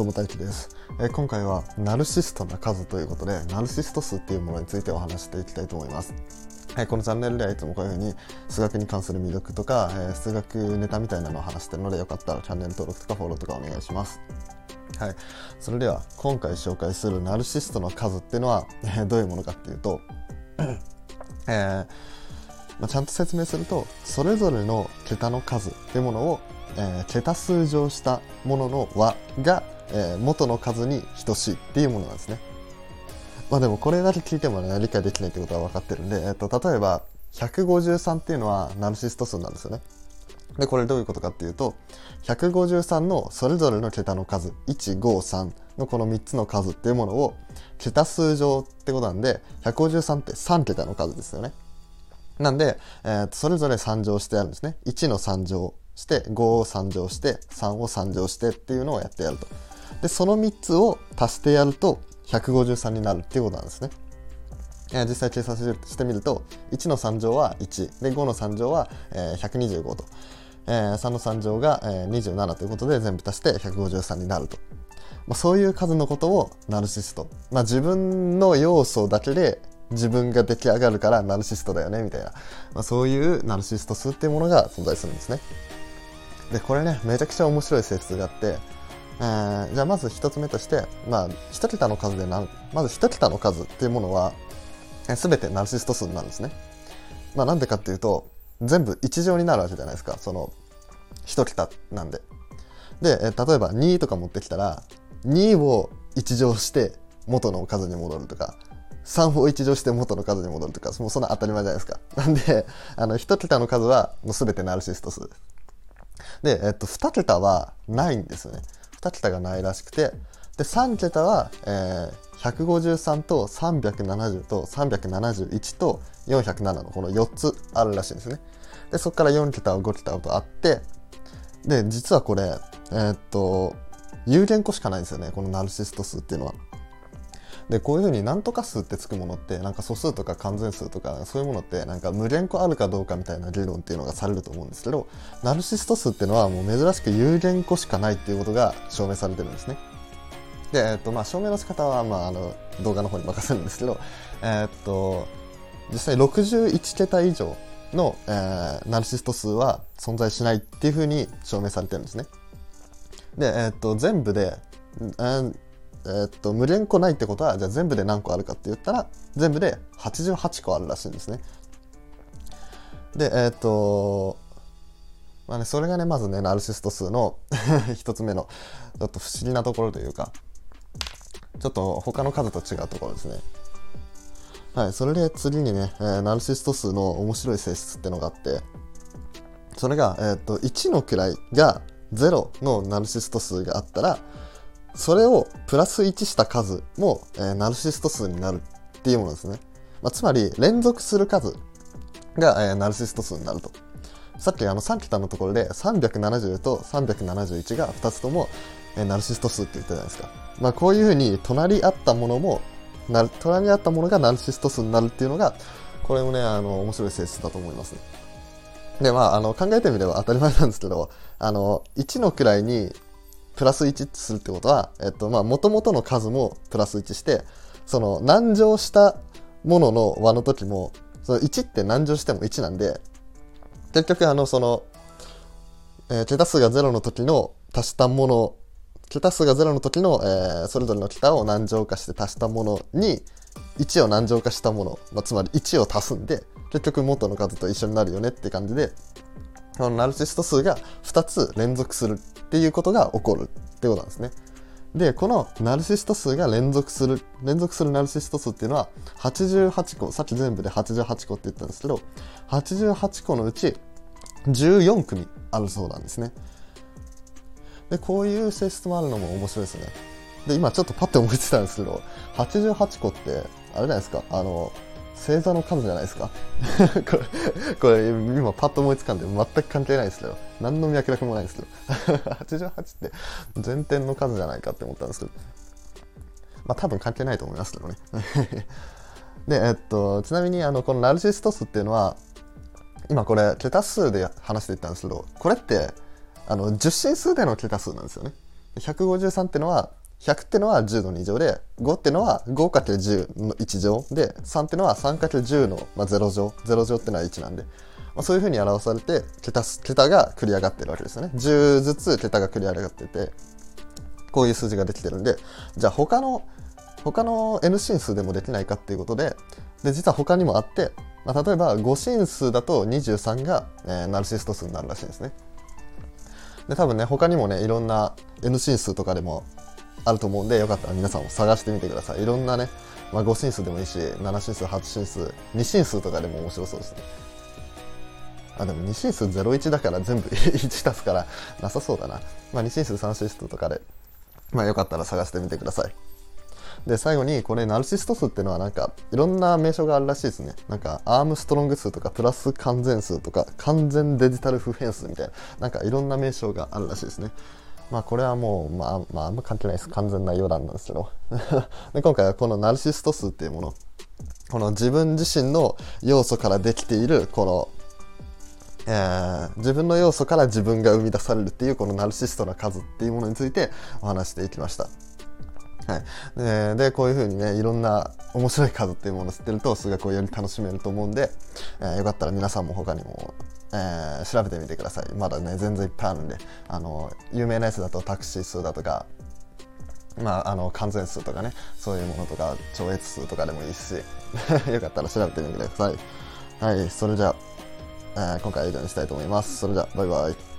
どうも大輝です、えー今回はナルシストな数ということでナルシスト数っていうものについてお話していきたいと思います。はい、このチャンネルではいつもこういう風に数学に関する魅力とか、えー数学ネタみたいなのを話してるのでよかったらチャンネル登録とかフォローとかお願いします。はい、それでは今回紹介するナルシストの数っていうのは、えどういうものかっていうと、えまあ、ちゃんと説明するとそれぞれの桁の数っていうものを、えー桁数乗したものの和が、えー元の数に等しいっていうものなんですね。まあでもこれだけ聞いてもね理解できないってことは分かってるんで、えっと例えば153っていうのはナルシスト数なんですよね。でこれどういうことかっていうと153のそれぞれの桁の数153のこの3つの数っていうものを桁数乗ってことなんで153って3桁の数ですよね。なんで、えーそれぞれ3乗してあるんですね。1の3乗して5を3乗して3を3乗してっていうのをやってやると。でその3つを足してやると153になるっていうことなんですね。実際計算してみると1の3乗は1で5の3乗は、125と、えー3の3乗が、27ということで全部足して153になると、まあ、そういう数のことをナルシスト、まあ、自分の要素だけで自分が出来上がるからナルシストだよねみたいな、まあ、そういうナルシスト数っていうものが存在するんですね。でこれねめちゃくちゃ面白い性質があってえーじゃあまず一つ目として、まあ、一桁の数でなまず一桁の数っていうものはえー全てナルシスト数なんですね。まあ、なんでかっていうと全部一乗になるわけじゃないですかその一桁なんで。で、えー例えば2とか持ってきたら2を一乗して元の数に戻るとか3を一乗して元の数に戻るとかもうそんな当たり前じゃないですか。なんであの一桁の数はもう全てナルシスト数です。で、えっと、2桁はないんですよね。2桁がないらしくて、で、3桁は、えー153と370と371と407のこの4つあるらしいんですね。で、そこから4桁5桁とあって、で、実はこれ、えーっと、有限個しかないんですよね、このナルシスト数っていうのは。でこういうふうに何とか数ってつくものってなんか素数とか完全数とかそういうものってなんか無限個あるかどうかみたいな理論っていうのがされると思うんですけどナルシスト数っていうのはもう珍しく有限個しかないっていうことが証明されてるんですね。で、えっとまあ、証明の仕方は、まあ、あの動画の方に任せるんですけど、えっと実際61桁以上の、えーナルシスト数は存在しないっていうふうに証明されてるんですね。で、えっと全部で、えーえーっと無限個ないってことはじゃあ全部で何個あるかって言ったら全部で88個あるらしいんですね。でえーっとまあねそれがねまずねナルシスト数の 一つ目のちょっと不思議なところというかちょっと他の数と違うところですね。はい、それで次にね、えーナルシスト数の面白い性質ってのがあってそれが、えーっと1の位が0のナルシスト数があったらそれをプラス1した数も、えーナルシスト数になるっていうものですね。まあ、つまり連続する数が、えーナルシスト数になると。さっきあの3桁のところで370と371が2つとも、えーナルシスト数って言ったじゃないですか。まあ、こういうふうに隣り合ったものもな隣り合ったものがナルシスト数になるっていうのがこれもねあの面白い性質だと思いますね。でまああの考えてみれば当たり前なんですけどあの1の位にプラス1するってことは、えっと、まあ、元々の数もプラス1して、その、難乗したものの和の時も、その1って難乗しても1なんで、結局、あの、その、えー桁数が0の時の足したもの、桁数が0の時の、えーそれぞれの桁を難乗化して足したものに、1を難乗化したもの、まあ、つまり1を足すんで、結局元の数と一緒になるよねって感じで、このナルシスト数が2つ連続するっていうことが起こるってことなんですね。で、このナルシスト数が連続する、連続するナルシスト数っていうのは88個、さっき全部で88個って言ったんですけど、88個のうち14組あるそうなんですね。で、こういう性質もあるのも面白いですね。で、今ちょっとパッて思いついたんですけど、88個って、あれじゃないですか、あの、星座の数じゃないですか。これこれ今パッと思いつかんで全く関係ないですけど。何の脈絡もないですけど。88って全点の数じゃないかって思ったんですけど。まあ多分関係ないと思いますけどね。でえっとちなみにあのこのナルシスト数っていうのは今これ桁数で話していったんですけどこれってあの10進数での桁数なんですよね。153っていうのは100ってのは10の2乗で5ってのは 5×10 の1乗で3ってのは 3×10 の、まあ、0乗。0乗ってのは1なんで、まあ、そういうふうに表されて桁桁が繰り上がってるわけですよね。10ずつ桁が繰り上がっててこういう数字ができてるんで。じゃあ他の他の n 進数でもできないかっていうことでで実は他にもあって、まあ、例えば5進数だと23が、えー、ナルシスト数になるらしいんですね。で多分ね他にもねいろんな n 進数とかでもあると思うんでよかったら皆さんも探してみてください。いろんなね、まあ、5進数でもいいし7進数8進数2進数とかでも面白そうですね。あでも2進数01だから全部 1足すからなさそうだな、まあ、2進数3進数とかでまあよかったら探してみてください。で最後にこれナルシスト数っていうのはなんかいろんな名称があるらしいですね。なんかアームストロング数とかプラス完全数とか完全デジタル普遍数みたいななんかいろんな名称があるらしいですね。まあこれはもう、まあ、まあ、あんま関係ないです。完全な余談なんですけど。で今回はこのナルシスト数っていうもの、この自分自身の要素からできている、この、えー、自分の要素から自分が生み出されるっていうこのナルシストな数っていうものについてお話していきました。はい、ででこういうふうにねいろんな面白い数っていうものを知ってると数学をより楽しめると思うんで、えー、よかったら皆さんも他にもえー、調べてみてください。まだね全然いっぱいあるんで。あの有名なやつだとタクシー数だとかまあ、あの完全数とかねそういうものとか超越数とかでもいいし よかったら調べてみてください。はいそれじゃあ、えー、今回は以上にしたいと思います。それじゃあバイバイ。